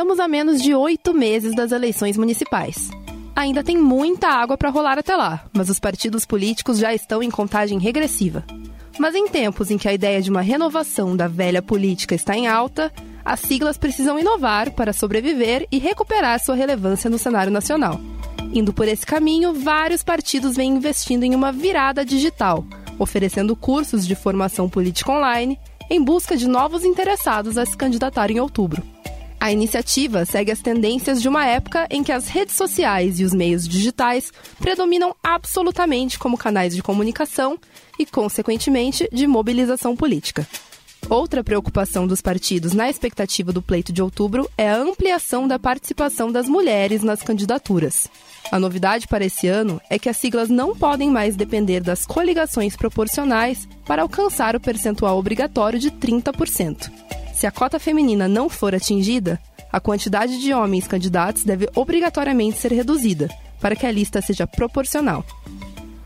Estamos a menos de oito meses das eleições municipais. Ainda tem muita água para rolar até lá, mas os partidos políticos já estão em contagem regressiva. Mas em tempos em que a ideia de uma renovação da velha política está em alta, as siglas precisam inovar para sobreviver e recuperar sua relevância no cenário nacional. Indo por esse caminho, vários partidos vêm investindo em uma virada digital, oferecendo cursos de formação política online em busca de novos interessados a se candidatar em outubro. A iniciativa segue as tendências de uma época em que as redes sociais e os meios digitais predominam absolutamente como canais de comunicação e, consequentemente, de mobilização política. Outra preocupação dos partidos na expectativa do pleito de outubro é a ampliação da participação das mulheres nas candidaturas. A novidade para esse ano é que as siglas não podem mais depender das coligações proporcionais para alcançar o percentual obrigatório de 30%. Se a cota feminina não for atingida, a quantidade de homens candidatos deve obrigatoriamente ser reduzida, para que a lista seja proporcional.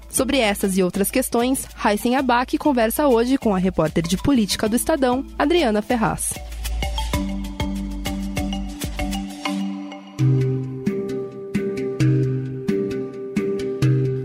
Sobre essas e outras questões, Heisen Abac conversa hoje com a repórter de política do Estadão, Adriana Ferraz.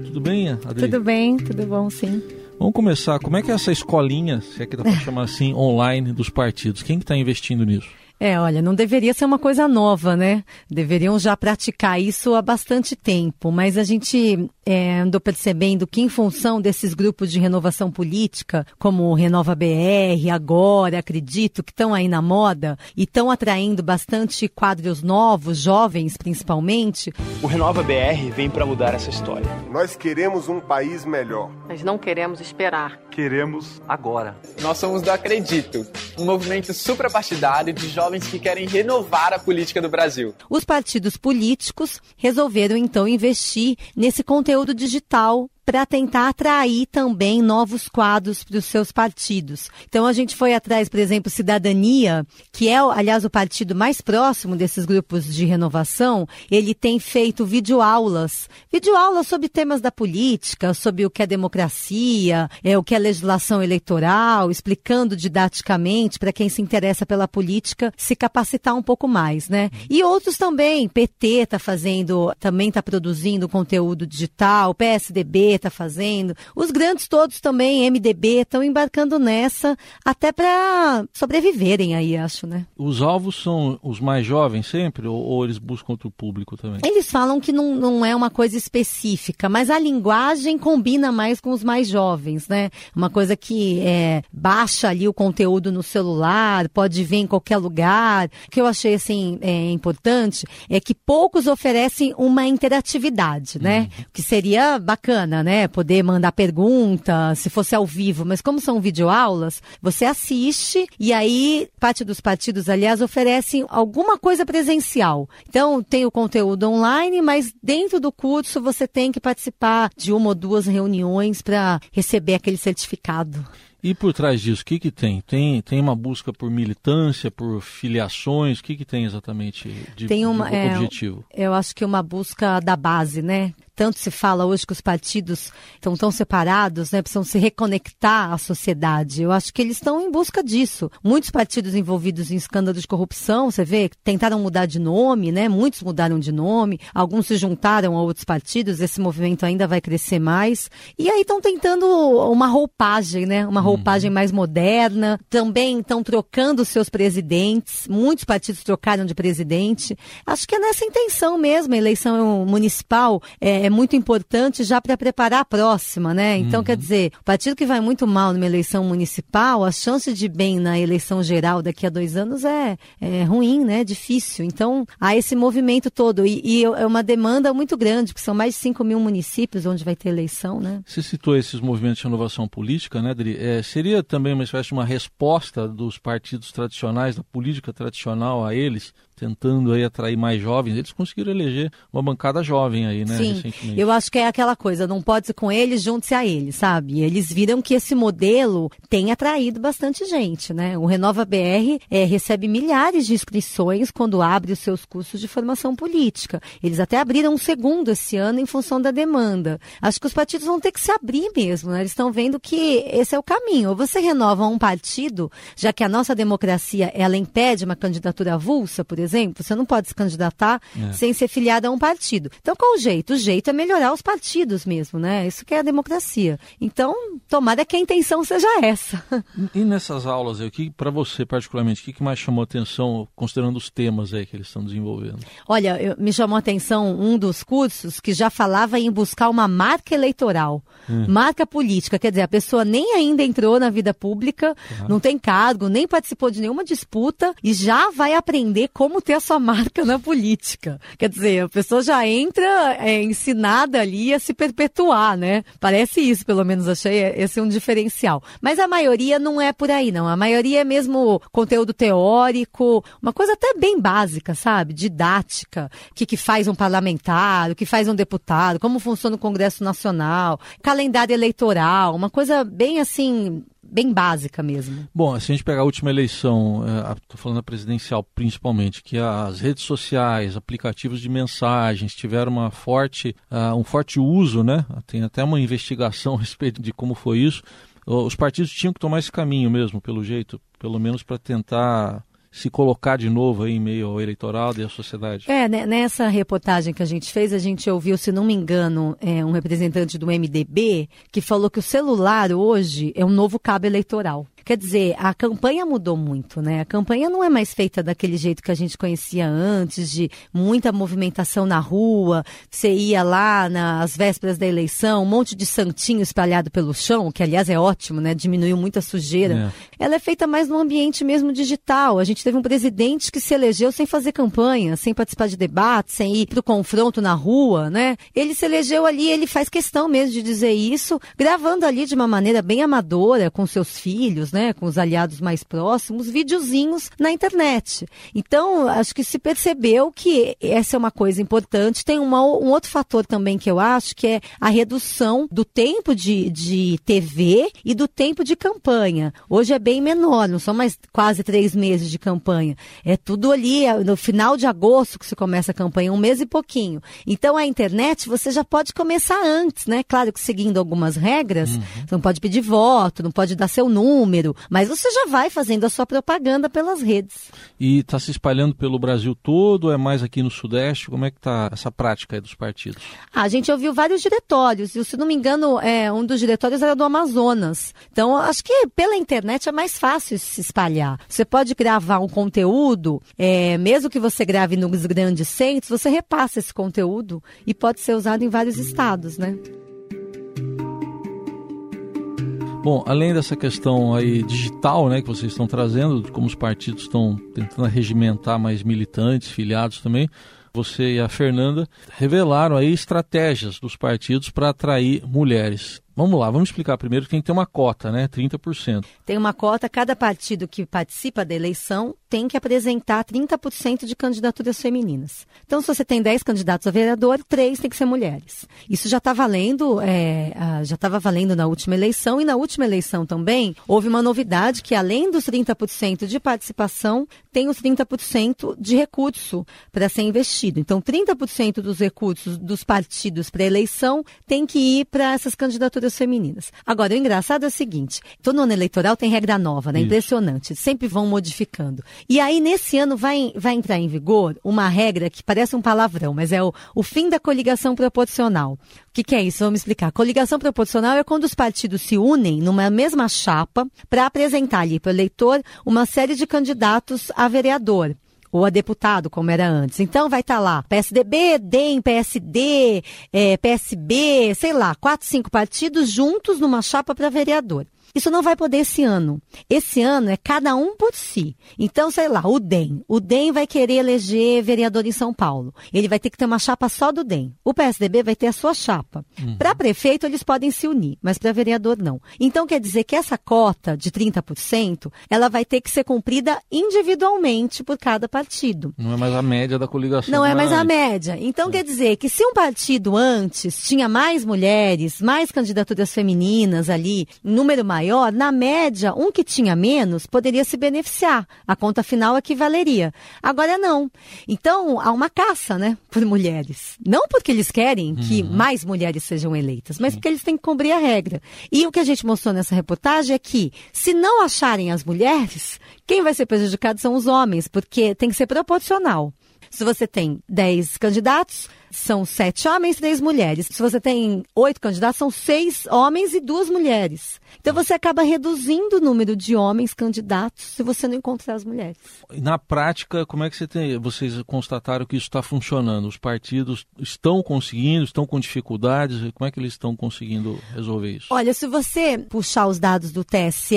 Tudo bem, Adriana? Tudo bem, tudo bom, sim. Vamos começar. Como é que é essa escolinha, se é que dá para chamar assim, online dos partidos? Quem que está investindo nisso? É, olha, não deveria ser uma coisa nova, né? Deveriam já praticar isso há bastante tempo, mas a gente é, andou percebendo que, em função desses grupos de renovação política, como o Renova BR, agora, acredito, que estão aí na moda e estão atraindo bastante quadros novos, jovens principalmente. O Renova BR vem para mudar essa história. Nós queremos um país melhor. Mas não queremos esperar. Queremos agora. Nós somos do Acredito, um movimento suprapartidário de jovens jovens que querem renovar a política do Brasil. Os partidos políticos resolveram então investir nesse conteúdo digital para tentar atrair também novos quadros para os seus partidos. Então a gente foi atrás, por exemplo, Cidadania, que é, aliás, o partido mais próximo desses grupos de renovação, ele tem feito videoaulas, videoaulas sobre temas da política, sobre o que é democracia, é o que é legislação eleitoral, explicando didaticamente para quem se interessa pela política se capacitar um pouco mais, né? E outros também, PT está fazendo, também está produzindo conteúdo digital, PSDB está fazendo. Os grandes todos também, MDB, estão embarcando nessa até para sobreviverem aí, acho, né? Os alvos são os mais jovens sempre ou, ou, eles buscam outro público também? Eles falam que não, não é uma coisa específica, mas a linguagem combina mais com os mais jovens, né? Uma coisa que é, baixa ali o conteúdo no celular, pode ver em qualquer lugar. O que eu achei, assim, é, importante é que poucos oferecem uma interatividade, né? Uhum. Que seria bacana, né? Né? Poder mandar pergunta, se fosse ao vivo, mas como são videoaulas, você assiste e aí parte dos partidos, aliás, oferecem alguma coisa presencial. Então, tem o conteúdo online, mas dentro do curso você tem que participar de uma ou duas reuniões para receber aquele certificado. E por trás disso, o que, que tem? tem? Tem uma busca por militância, por filiações? O que, que tem exatamente de, tem uma, de é, objetivo? Eu acho que uma busca da base, né? Tanto se fala hoje que os partidos estão tão separados, né, precisam se reconectar à sociedade. Eu acho que eles estão em busca disso. Muitos partidos envolvidos em escândalos de corrupção, você vê, tentaram mudar de nome, né? Muitos mudaram de nome, alguns se juntaram a outros partidos, esse movimento ainda vai crescer mais. E aí estão tentando uma roupagem, né? Uma roupagem uhum. mais moderna. Também estão trocando seus presidentes. Muitos partidos trocaram de presidente. Acho que é nessa intenção mesmo. A eleição municipal é, é muito importante já para preparar a próxima, né? Então, uhum. quer dizer, o partido que vai muito mal numa eleição municipal, a chance de bem na eleição geral daqui a dois anos é, é ruim, né? Difícil. Então, há esse movimento todo. E, e é uma demanda muito grande, porque são mais de 5 mil municípios onde vai ter eleição, né? Você citou esses movimentos de renovação política, né, Adri? É, seria também uma espécie de uma resposta dos partidos tradicionais, da política tradicional a eles, tentando aí atrair mais jovens. Eles conseguiram eleger uma bancada jovem aí, né? Sim, recentemente. eu acho que é aquela coisa, não pode ser com eles, junte-se a eles, sabe? Eles viram que esse modelo tem atraído bastante gente, né? O Renova BR é, recebe milhares de inscrições quando abre os seus cursos de formação política. Eles até abriram um segundo esse ano em função da demanda. Acho que os partidos vão ter que se abrir mesmo, né? Eles estão vendo que esse é o caminho. Ou você renova um partido, já que a nossa democracia ela impede uma candidatura avulsa, por exemplo, exemplo, você não pode se candidatar é. sem ser filiado a um partido. Então, qual o jeito? O jeito é melhorar os partidos mesmo, né? Isso que é a democracia. Então, tomara que a intenção seja essa. E nessas aulas aí, que para você particularmente, o que, que mais chamou atenção, considerando os temas aí que eles estão desenvolvendo? Olha, eu, me chamou a atenção um dos cursos que já falava em buscar uma marca eleitoral, hum. marca política, quer dizer, a pessoa nem ainda entrou na vida pública, uhum. não tem cargo, nem participou de nenhuma disputa e já vai aprender como ter a sua marca na política. Quer dizer, a pessoa já entra é, ensinada ali a se perpetuar, né? Parece isso, pelo menos achei esse é um diferencial. Mas a maioria não é por aí, não. A maioria é mesmo conteúdo teórico, uma coisa até bem básica, sabe? Didática. O que, que faz um parlamentar, o que faz um deputado, como funciona o Congresso Nacional, calendário eleitoral, uma coisa bem assim bem básica mesmo. Bom, se a gente pegar a última eleição, estou é, falando da presidencial principalmente, que as redes sociais, aplicativos de mensagens tiveram uma forte, uh, um forte uso, né? Tem até uma investigação a respeito de como foi isso. Os partidos tinham que tomar esse caminho mesmo, pelo jeito, pelo menos para tentar se colocar de novo aí em meio ao eleitoral e à sociedade? É, né, nessa reportagem que a gente fez, a gente ouviu, se não me engano, é, um representante do MDB que falou que o celular hoje é um novo cabo eleitoral. Quer dizer, a campanha mudou muito, né? A campanha não é mais feita daquele jeito que a gente conhecia antes, de muita movimentação na rua. Você ia lá nas vésperas da eleição, um monte de santinho espalhado pelo chão, que aliás é ótimo, né? Diminuiu muita sujeira. É. Ela é feita mais no ambiente mesmo digital. A gente teve um presidente que se elegeu sem fazer campanha, sem participar de debate, sem ir para o confronto na rua, né? Ele se elegeu ali, ele faz questão mesmo de dizer isso, gravando ali de uma maneira bem amadora com seus filhos, né? né, com os aliados mais próximos, videozinhos na internet. Então, acho que se percebeu que essa é uma coisa importante. Tem uma, um outro fator também que eu acho, que é a redução do tempo de, de TV e do tempo de campanha. Hoje é bem menor, não são mais quase três meses de campanha. É tudo ali, é no final de agosto que se começa a campanha, um mês e pouquinho. Então, a internet você já pode começar antes, né? Claro que seguindo algumas regras, uhum. você não pode pedir voto, não pode dar seu número, mas você já vai fazendo a sua propaganda pelas redes. E está se espalhando pelo Brasil todo, é mais aqui no Sudeste? Como é que está essa prática dos partidos? Ah, a gente ouviu vários diretórios, e se não me engano, é, um dos diretórios era do Amazonas. Então, acho que pela internet é mais fácil se espalhar. Você pode gravar um conteúdo, é, mesmo que você grave nos grandes centros, você repassa esse conteúdo e pode ser usado em vários estados, né? Bom, além dessa questão aí digital, né, que vocês estão trazendo, como os partidos estão tentando regimentar mais militantes, filiados também, você e a Fernanda revelaram aí estratégias dos partidos para atrair mulheres. Vamos lá, vamos explicar primeiro que tem que ter uma cota, né? 30%. Tem uma cota, cada partido que participa da eleição tem que apresentar 30% de candidaturas femininas. Então, se você tem 10 candidatos a vereador, 3 tem que ser mulheres. Isso já está valendo, é, já estava valendo na última eleição, e na última eleição também houve uma novidade que, além dos 30% de participação, tem os 30% de recurso para ser investido. Então, 30% dos recursos dos partidos para eleição tem que ir para essas candidaturas femininas. Agora, o engraçado é o seguinte: todo ano eleitoral tem regra nova, né? Isso. Impressionante. Sempre vão modificando. E aí, nesse ano, vai, vai entrar em vigor uma regra que parece um palavrão, mas é o, o fim da coligação proporcional. O que, que é isso? Vamos explicar. Coligação proporcional é quando os partidos se unem numa mesma chapa para apresentar ali para o eleitor uma série de candidatos a vereador ou a deputado, como era antes. Então vai estar tá lá PSDB, DEM, PSD, é, PSB, sei lá, quatro, cinco partidos juntos numa chapa para vereador. Isso não vai poder esse ano. Esse ano é cada um por si. Então, sei lá, o DEM. O DEM vai querer eleger vereador em São Paulo. Ele vai ter que ter uma chapa só do DEM. O PSDB vai ter a sua chapa. Uhum. Para prefeito, eles podem se unir, mas para vereador, não. Então, quer dizer que essa cota de 30%, ela vai ter que ser cumprida individualmente por cada partido. Não é mais a média da coligação. Não é mais a média. Então, é. quer dizer que se um partido antes tinha mais mulheres, mais candidaturas femininas ali, número maior, maior, na média, um que tinha menos poderia se beneficiar. A conta final equivaleria. Agora não. Então, há uma caça, né, por mulheres. Não porque eles querem que uhum. mais mulheres sejam eleitas, mas porque eles têm que cumprir a regra. E o que a gente mostrou nessa reportagem é que, se não acharem as mulheres, quem vai ser prejudicado são os homens, porque tem que ser proporcional. Se você tem 10 candidatos, são sete homens, três mulheres. Se você tem oito candidatos, são seis homens e duas mulheres. Então você acaba reduzindo o número de homens candidatos se você não encontrar as mulheres. Na prática, como é que você tem, vocês constataram que isso está funcionando? Os partidos estão conseguindo, estão com dificuldades? Como é que eles estão conseguindo resolver isso? Olha, se você puxar os dados do TSE,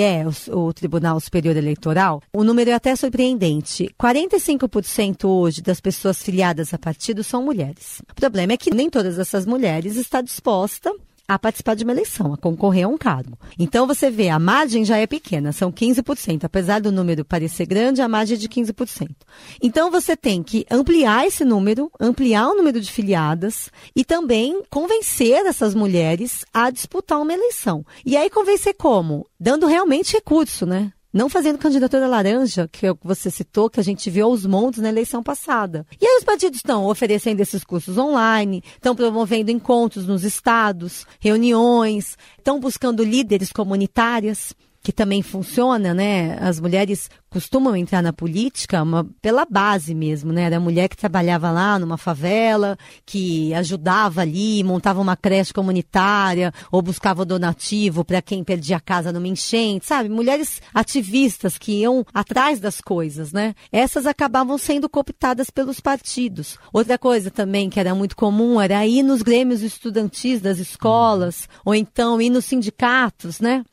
o Tribunal Superior Eleitoral, o número é até surpreendente. 45% hoje das pessoas filiadas a partidos são mulheres. O problema é que nem todas essas mulheres estão dispostas a participar de uma eleição, a concorrer a um cargo. Então você vê, a margem já é pequena, são 15%. Apesar do número parecer grande, a margem é de 15%. Então você tem que ampliar esse número, ampliar o número de filiadas e também convencer essas mulheres a disputar uma eleição. E aí convencer como? Dando realmente recurso, né? Não fazendo candidatura laranja, que é o que você citou, que a gente viu aos montes na eleição passada. E aí os partidos estão oferecendo esses cursos online, estão promovendo encontros nos estados, reuniões, estão buscando líderes comunitárias que também funciona, né? As mulheres costumam entrar na política uma, pela base mesmo, né? Era a mulher que trabalhava lá numa favela, que ajudava ali, montava uma creche comunitária ou buscava donativo para quem perdia a casa numa enchente, sabe? Mulheres ativistas que iam atrás das coisas, né? Essas acabavam sendo cooptadas pelos partidos. Outra coisa também que era muito comum era ir nos grêmios estudantis das escolas, ou então ir nos sindicatos, né?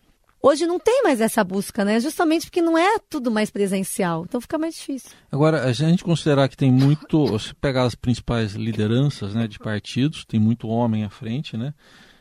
Hoje não tem mais essa busca, né? Justamente porque não é tudo mais presencial. Então fica mais difícil. Agora, a gente considerar que tem muito. Se pegar as principais lideranças né, de partidos, tem muito homem à frente, né?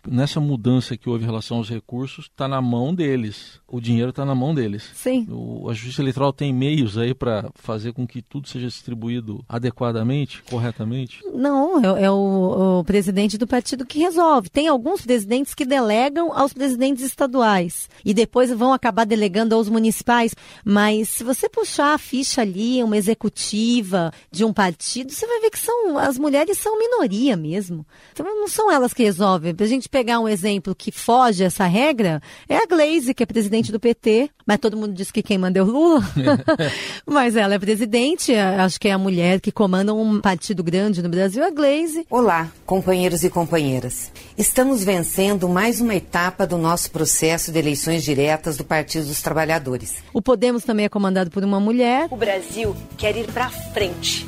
nessa mudança que houve em relação aos recursos, está na mão deles. O dinheiro está na mão deles. Sim. O, a Justiça Eleitoral tem meios aí para fazer com que tudo seja distribuído adequadamente, corretamente? Não, é, é o, o, presidente do partido que resolve. Tem alguns presidentes que delegam aos presidentes estaduais e depois vão acabar delegando aos municipais. Mas se você puxar a ficha ali, uma executiva de um partido, você vai ver que são as mulheres são minoria mesmo. Então não são elas que resolvem. A gente pegar um exemplo que foge essa regra, é a Glaze, que é presidente do PT, mas todo mundo diz que quem manda é o Lula. mas ela é presidente, acho que é a mulher que comanda um partido grande no Brasil, a Glaze. Olá, companheiros e companheiras. Estamos vencendo mais uma etapa do nosso processo de eleições diretas do Partido dos Trabalhadores. O Podemos também é comandado por uma mulher. O Brasil quer ir para frente.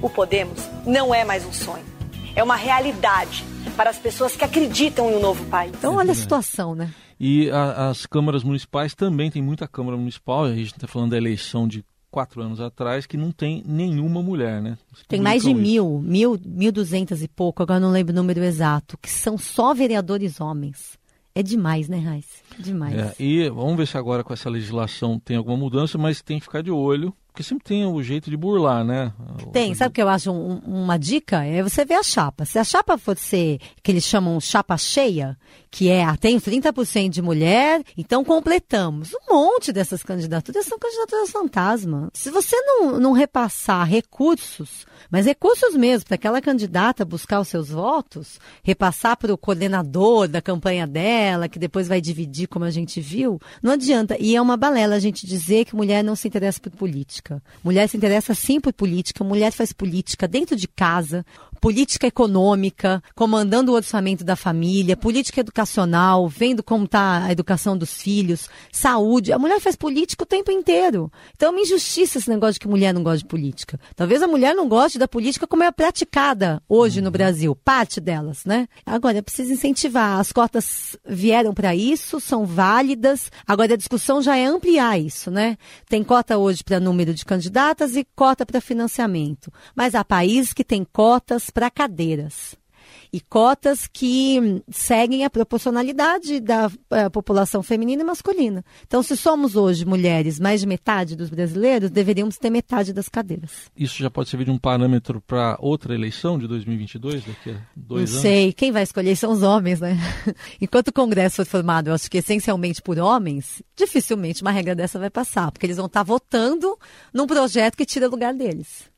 O Podemos não é mais um sonho é uma realidade para as pessoas que acreditam em um novo país. Então, olha a situação, né? E a, as câmaras municipais também, tem muita Câmara Municipal, a gente está falando da eleição de quatro anos atrás, que não tem nenhuma mulher, né? Tem mais de mil, mil, mil duzentas e pouco, agora não lembro o número exato, que são só vereadores homens. É demais, né, Raiz? Demais. É, e vamos ver se agora com essa legislação tem alguma mudança, mas tem que ficar de olho, porque sempre tem o jeito de burlar, né? Tem, sabe o que eu acho um, uma dica? É você ver a chapa. Se a chapa for ser, que eles chamam chapa cheia, que é, ah, tem 30% de mulher, então completamos. Um monte dessas candidaturas são candidaturas fantasma. Se você não, não repassar recursos, mas recursos mesmo, para aquela candidata buscar os seus votos, repassar para o coordenador da campanha dela, que depois vai dividir, como a gente viu, não adianta. E é uma balela a gente dizer que mulher não se interessa por política. Mulher se interessa sim por política, mulher faz política dentro de casa, política econômica, comandando o orçamento da família, política educacional, vendo como está a educação dos filhos, saúde. A mulher faz política o tempo inteiro. Então é uma injustiça esse negócio de que mulher não gosta de política. Talvez a mulher não goste da política como é praticada hoje no Brasil, parte delas, né? Agora, é preciso incentivar. As cotas vieram para isso, são válidas. Agora a discussão já é ampliar isso, né? Tem cota hoje para número de candidatas e cota para financiamento. Mas há países que têm cotas para cadeiras. E cotas que seguem a proporcionalidade da eh, população feminina e masculina. Então, se somos hoje mulheres, mais de metade dos brasileiros, deveríamos ter metade das cadeiras. Isso já pode servir de um parâmetro para outra eleição de 2022, daqui a dois Não anos? sei, quem vai escolher são os homens, né? Enquanto o Congresso for formado, eu acho que essencialmente por homens, dificilmente uma regra dessa vai passar, porque eles vão estar votando num projeto que tira lugar deles.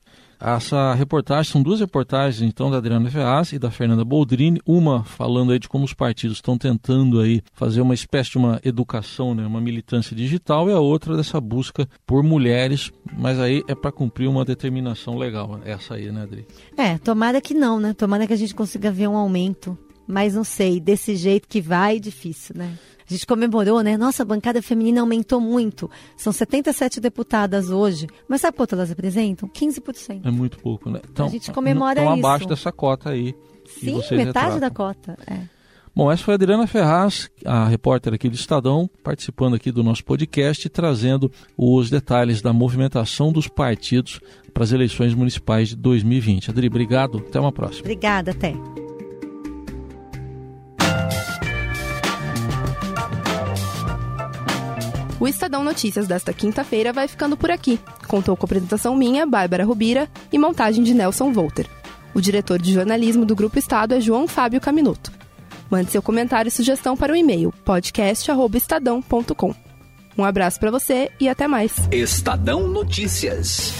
Essa reportagem, são duas reportagens, então, da Adriana Ferraz e da Fernanda Boldrini, uma falando aí de como os partidos estão tentando aí fazer uma espécie de uma educação, né, uma militância digital, e a outra dessa busca por mulheres, mas aí é para cumprir uma determinação legal, essa aí, né, Adri? É, tomara que não, né? Tomara que a gente consiga ver um aumento, mas não sei, desse jeito que vai, difícil, né? A gente comemorou, né? Nossa, a bancada feminina aumentou muito. São 77 deputadas hoje. Mas sabe quanto elas representam? 15%. É muito pouco, né? Então, A gente comemora estão isso. abaixo dessa cota aí. Sim, metade retratam. da cota. É. Bom, essa foi a Adriana Ferraz, a repórter aqui do Estadão, participando aqui do nosso podcast trazendo os detalhes da movimentação dos partidos para as eleições municipais de 2020. Adri, obrigado. Até uma próxima. Obrigada, até. O Estadão Notícias desta quinta-feira vai ficando por aqui. Contou com apresentação minha, Bárbara Rubira, e montagem de Nelson Volter. O diretor de jornalismo do Grupo Estado é João Fábio Caminuto. Mande seu comentário e sugestão para o e-mail podcast@estadão.com. Um abraço para você e até mais. Estadão Notícias.